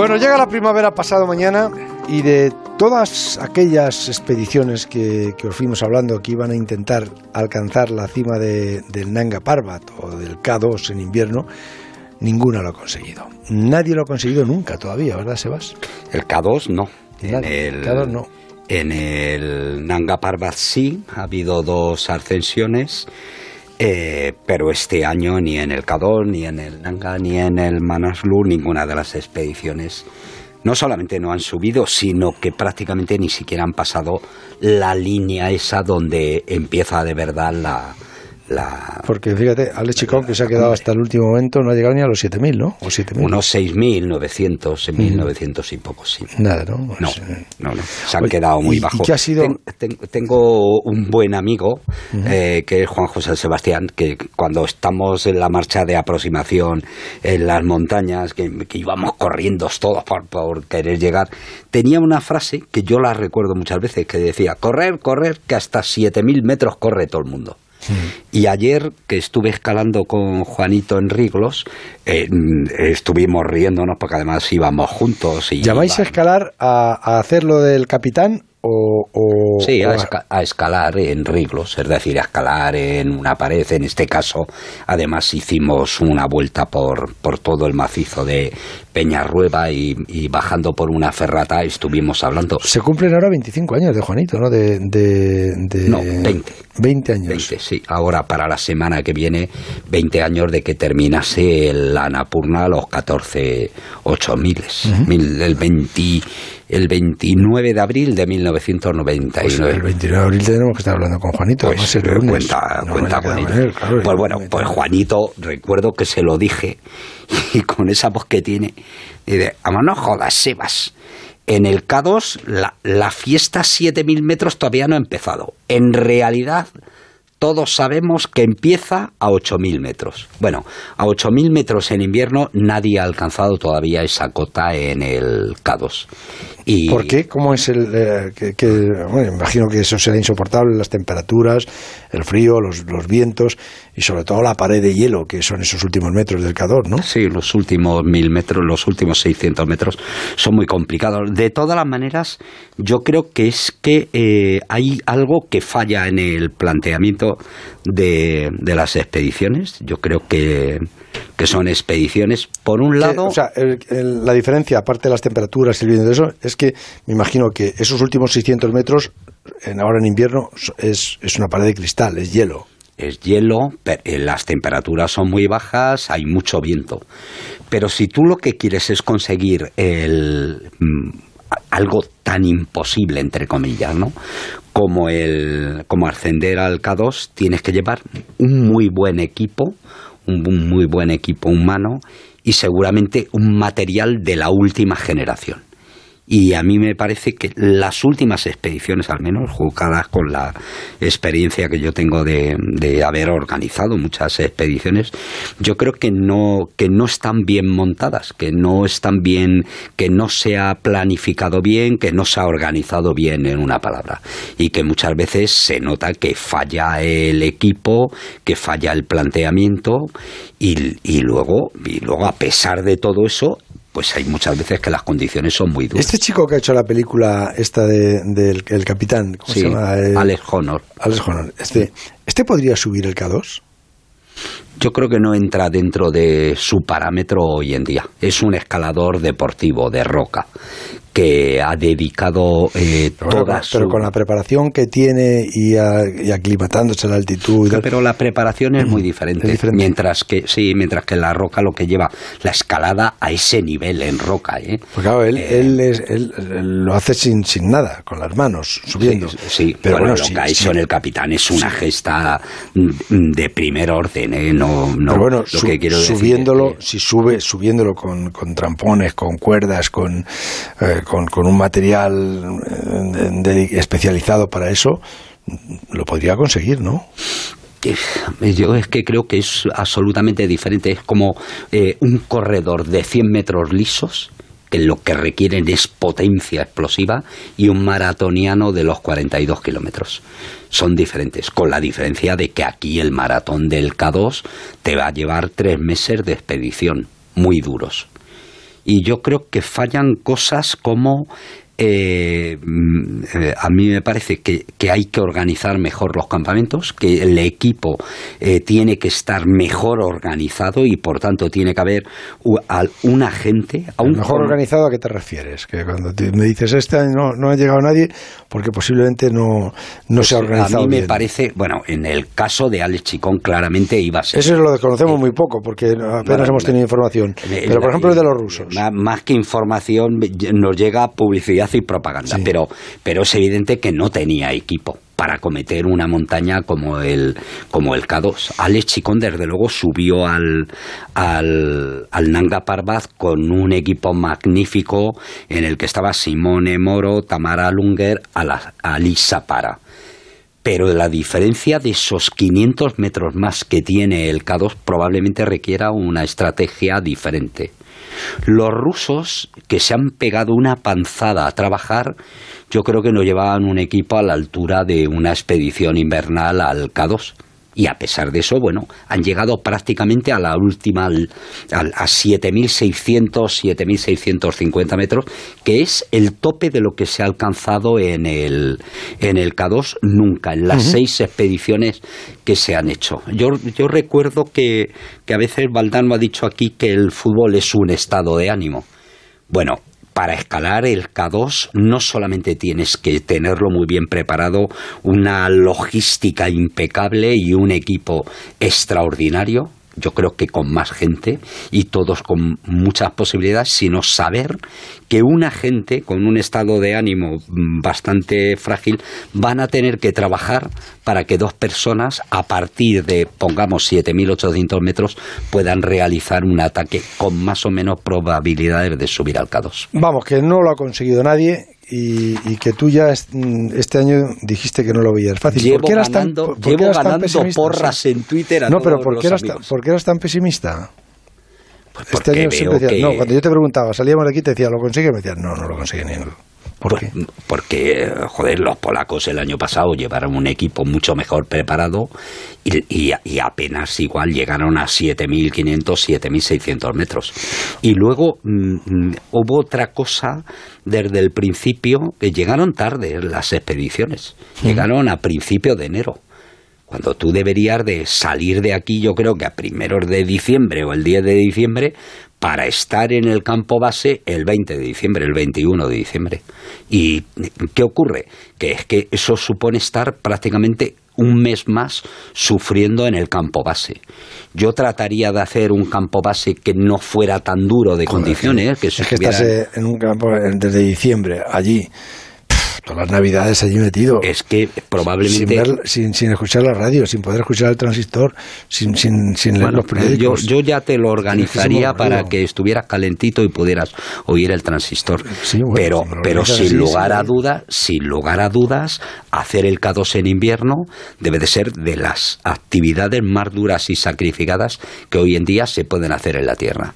Bueno, llega la primavera pasado mañana y de todas aquellas expediciones que, que os fuimos hablando que iban a intentar alcanzar la cima de, del Nanga Parbat o del K2 en invierno, ninguna lo ha conseguido. Nadie lo ha conseguido nunca todavía, ¿verdad, Sebas? El K2 no. El K2 no. En el Nanga Parbat sí, ha habido dos ascensiones. Eh, pero este año ni en el K2, ni en el Nanga, ni en el Manaslu, ninguna de las expediciones no solamente no han subido, sino que prácticamente ni siquiera han pasado la línea esa donde empieza de verdad la, porque fíjate, Alex Chicón, que se ha quedado hasta el último momento, no ha llegado ni a los 7.000, ¿no? O 7.000. Unos 6.900, 6.900 y poco, sí. Nada, ¿no? no, pues, eh, no, no, se han quedado muy bajos. ¿y ha sido? tengo un buen amigo, eh, que es Juan José Sebastián, que cuando estamos en la marcha de aproximación en las montañas, que, íbamos corriendo todos por, por querer llegar, tenía una frase que yo la recuerdo muchas veces, que decía, correr, correr, que hasta 7.000 metros corre todo el mundo. Y ayer que estuve escalando con Juanito en Riglos, eh, estuvimos riéndonos porque además íbamos juntos. Y ¿Llamáis a escalar a, a hacer lo del capitán o, sí, a, escalar en riglos, es decir, a escalar en una pared. En este caso, además, hicimos una vuelta por, por todo el macizo de Peñarrueba y, y bajando por una ferrata estuvimos hablando. Se cumplen ahora 25 años de Juanito, ¿no? De, de, No, 20. 20 años. 20, sí. Ahora, para la semana que viene, 20 años de que terminase la Anapurna los 14 8 miles. el 20 el 29 de abril de 1999. Pues el 29 de abril tenemos que estar hablando con Juanito. Pues, el cuenta, cuenta Juanito. pues bueno, pues Juanito, recuerdo que se lo dije y con esa voz que tiene, dice, vamos, no jodas, Sebas. En el K2 la, la fiesta 7.000 metros todavía no ha empezado. En realidad todos sabemos que empieza a 8.000 metros. Bueno, a 8.000 metros en invierno nadie ha alcanzado todavía esa cota en el K2. Y... ¿Por qué? ¿Cómo es el...? Eh, que, bueno, imagino que eso será insoportable, las temperaturas, el frío, los, los, vientos y sobre todo la pared de hielo, que son esos últimos metros del K2, ¿no? Sí, los últimos mil metros, los últimos 600 metros son muy complicados. De todas las maneras, yo creo que es que eh, hay algo que falla en el planteamiento de, las expediciones. Yo creo que, que son expediciones, por un lado... o sea, la diferencia, aparte de las temperaturas y el viento de eso, es que me imagino que esos últimos 600 metros, en, ahora en invierno, es, es una pared de cristal, es hielo es hielo, eh, las temperaturas son muy bajas, hay mucho viento. Pero si tú lo que quieres es conseguir el, mm, algo tan imposible, entre comillas, ¿no? Como, el, como ascender al K2, tienes que llevar un muy buen equipo, un, un muy buen equipo humano y seguramente un material de la última generación. Y a mí me parece que las últimas expediciones, al menos juzgadas con la experiencia que yo tengo de, haber organizado muchas expediciones, yo creo que no, que no están bien montadas, que no están bien, que no se ha planificado bien, que no se ha organizado bien en una palabra. Y que muchas veces se nota que falla el equipo, que falla el planteamiento y luego, y luego a pesar de todo eso, pues hay muchas veces que las condiciones son muy duras. Este chico que ha hecho la película esta del de, el capitán, ¿cómo se llama? Alex Honor. Alex Honor. Este, ¿Este podría subir el K2? Yo creo que no entra dentro de su parámetro hoy en día. Es un escalador deportivo de roca que ha dedicado eh, toda pero con la preparación que tiene y, aclimatándose a la altitud pero la preparación es muy diferente, mientras que sí mientras que la roca lo que lleva la escalada a ese nivel en roca ¿eh? pues claro él, eh, él, lo hace sin, sin nada con las manos subiendo. Sí, pero bueno, lo que ha hecho en el capitán es una gesta de primer orden ¿eh? no, no bueno, lo que quiero subiéndolo si sube subiéndolo con, con trampones con cuerdas con eh, con, un material eh, especializado para eso, lo podría conseguir, ¿no? Yo es que creo que es absolutamente diferente. Es como eh, un corredor de 100 metros lisos, que lo que requieren es potencia explosiva, y un maratoniano de los 42 kilómetros. Son diferentes, con la diferencia de que aquí el maratón del K2 te va a llevar tres meses de expedición, muy duros Y yo creo que fallan cosas como eh, mm, eh, a mí me parece que, hay que organizar mejor los campamentos, que el equipo eh, tiene que estar mejor organizado y por tanto tiene que haber un agente. ¿Mejor organizado a qué te refieres? Que cuando me dices este año no, ha llegado nadie porque posiblemente no, no se ha pues, organizado. A mí me parece, bueno, en el caso de Alex Chicón claramente iba a ser. Eso lo desconocemos muy poco porque apenas hemos tenido información. Pero por ejemplo el de los rusos. Más que información nos llega publicidad y propaganda, pero, pero es evidente que no tenía equipo para cometer una montaña como el, como el K2. Alex Chicón, desde luego, subió al, al, al, Nanga Parbat con un equipo magnífico en el que estaba Simone Moro, Tamara Lunger, Alisa Para. Pero la diferencia de esos 500 metros más que tiene el K2 probablemente requiera una estrategia diferente. Los rusos, que se han pegado una panzada a trabajar, yo creo que no llevaban un equipo a la altura de una expedición invernal al K2 y a pesar de eso, bueno, han llegado prácticamente a la última, a, 7.600, 7.650 metros, que es el tope de lo que se ha alcanzado en el, en el K2 nunca, en las seis expediciones que se han hecho. Yo, yo recuerdo que, que a veces Valdano ha dicho aquí que el fútbol es un estado de ánimo. Bueno, para escalar el K2 no solamente tienes que tenerlo muy bien preparado, una logística impecable y un equipo extraordinario, yo creo que con más gente y todos con muchas posibilidades, sino saber que una gente con un estado de ánimo bastante frágil van a tener que trabajar para que dos personas, a partir de, pongamos, 7.800 metros, puedan realizar un ataque con más o menos probabilidades de subir al K2. Vamos, que no lo ha conseguido nadie y, que tú ya este año dijiste que no lo veías fácil. Llevo ¿Por qué eras tan, porras en Twitter a No, pero ¿por qué, eras tan, ¿por qué eras tan pesimista? Pues este año siempre decías, no, cuando yo te preguntaba, salíamos de aquí te decía, ¿lo consigue? Me decías, no, no lo consigue ni ¿Por qué? Porque, joder, los polacos el año pasado llevaron un equipo mucho mejor preparado y, y, apenas igual llegaron a 7.500, 7.600 metros. Y luego mm, mm, hubo otra cosa desde el principio, que llegaron tarde las expediciones, llegaron a principios de enero cuando tú deberías de salir de aquí, yo creo que a primeros de diciembre o el 10 de diciembre, para estar en el campo base el 20 de diciembre, el 21 de diciembre. ¿Y qué ocurre? Que es que eso supone estar prácticamente un mes más sufriendo en el campo base. Yo trataría de hacer un campo base que no fuera tan duro de condiciones. Que es que estás en un campo desde diciembre allí todas las navidades allí metido. Es que probablemente... Sin, sin, escuchar la radio, sin poder escuchar el transistor, sin, sin, sin leer los periódicos. Yo, ya te lo organizaría para que estuvieras calentito y pudieras oír el transistor. pero pero sin lugar a dudas, sin lugar a dudas, hacer el K2 en invierno debe de ser de las actividades más duras y sacrificadas que hoy en día se pueden hacer en la Tierra.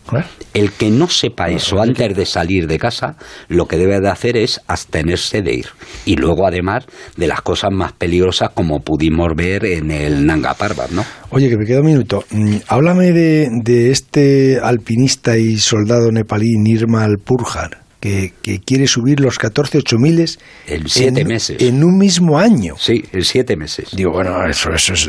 El que no sepa eso antes de salir de casa, lo que debe de hacer es abstenerse de ir y luego además de las cosas más peligrosas como pudimos ver en el Nanga Parbat, ¿no? Oye, que me queda un minuto. Mm, háblame de, de este alpinista y soldado nepalí Nirmal Purjar. Que, que, quiere subir los 14 miles en siete meses. En un mismo año. Sí, en siete meses. Digo, bueno, eso, eso es.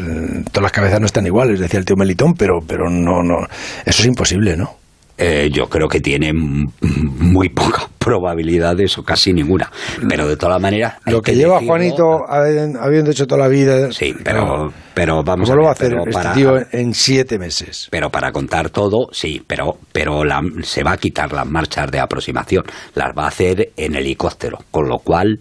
Todas las cabezas no están iguales, decía el tío Melitón, pero, pero no, no. Eso es imposible, ¿no? Eh, yo creo que tiene muy pocas probabilidades o casi ninguna. Pero de todas maneras. Lo que, lleva Juanito habiendo hecho toda la vida. Sí, pero, pero vamos ¿Cómo a lo va a hacer este tío en siete meses? Pero para contar todo, sí, pero, pero se va a quitar las marchas de aproximación. Las va a hacer en helicóptero, con lo cual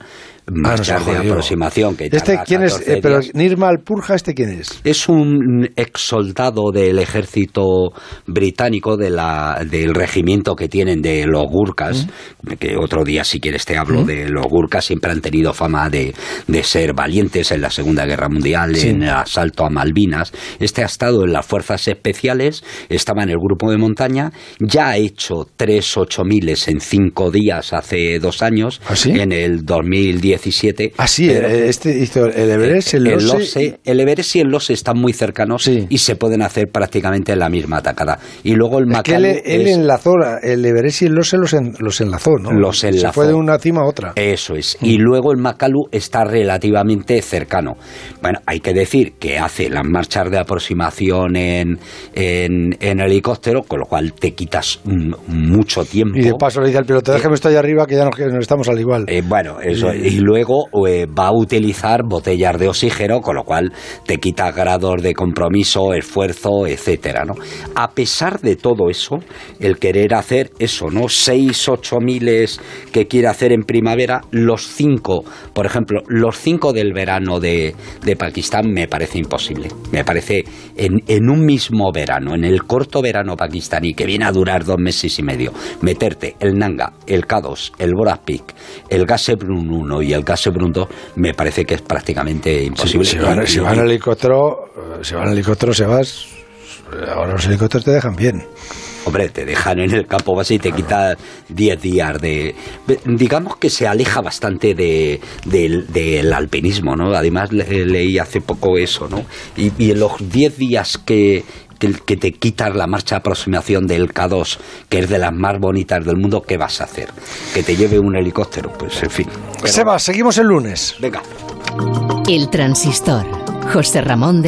marchas de aproximación que este quién es eh, pero Nirmal Purja este quién es es un ex soldado del ejército británico de la, del regimiento que tienen de los Gurkhas que otro día si quieres te hablo de los Gurkhas, siempre han tenido fama de, de ser valientes en la Segunda Guerra Mundial, en el asalto a Malvinas. Este ha estado en las fuerzas especiales, estaba en el grupo de montaña, ya ha hecho tres ocho miles en cinco días hace dos años, ¿Ah, sí? en el 2017. Ah, sí, Pero- este hizo el Everest, el, el, Lhotse- el Everest y el Lhotse están muy cercanos Sí. y se pueden hacer prácticamente en la misma atacada. Y luego el Es que él, él es- enlazó, el Everest y el Lhotse los, en- los enlazó, ¿no? Los Se enlazó. fue de una cima a otra. Eso es. Y luego el Makalu está relativamente cercano. Bueno, hay que decir que hace las marchas de aproximación en, en, en helicóptero, con lo cual te quitas mm, mucho tiempo. Y de paso le dice al piloto, déjeme esto allá arriba que ya nos, nos estamos al igual. Eh, bueno, eso. Y luego eh, va a utilizar botellas de oxígeno, con lo cual te quita grados de compromiso, esfuerzo, etcétera, ¿no? A pesar de todo eso, el querer hacer eso, ¿no? Seis, ocho que quiere hacer en primavera, los cinco, por ejemplo, los cinco del verano de, de Pakistán me parece imposible. Me parece en, en un mismo verano, en el corto verano pakistaní, que viene a durar dos meses y medio, meterte el Nanga, el K2, el Boras Peak, el Gasebrun 1 y el Gasebrun 2, me parece que es prácticamente imposible. si, van, si van en helicóptero, eh, si van en helicóptero se vas... Ahora los helicópteros te dejan bien. Hombre, te dejan en el campo base y te quita 10 días de... Digamos que se aleja bastante de, del, del alpinismo, ¿no? Además le- leí hace poco eso, ¿no? Y, y en los 10 días que, que, que te quitas la marcha de aproximación del K2, que es de las más bonitas del mundo, ¿qué vas a hacer? ¿Que te lleve un helicóptero? Pues en fin. Pero- Seba, seguimos el lunes. Venga. El transistor. José Ramón de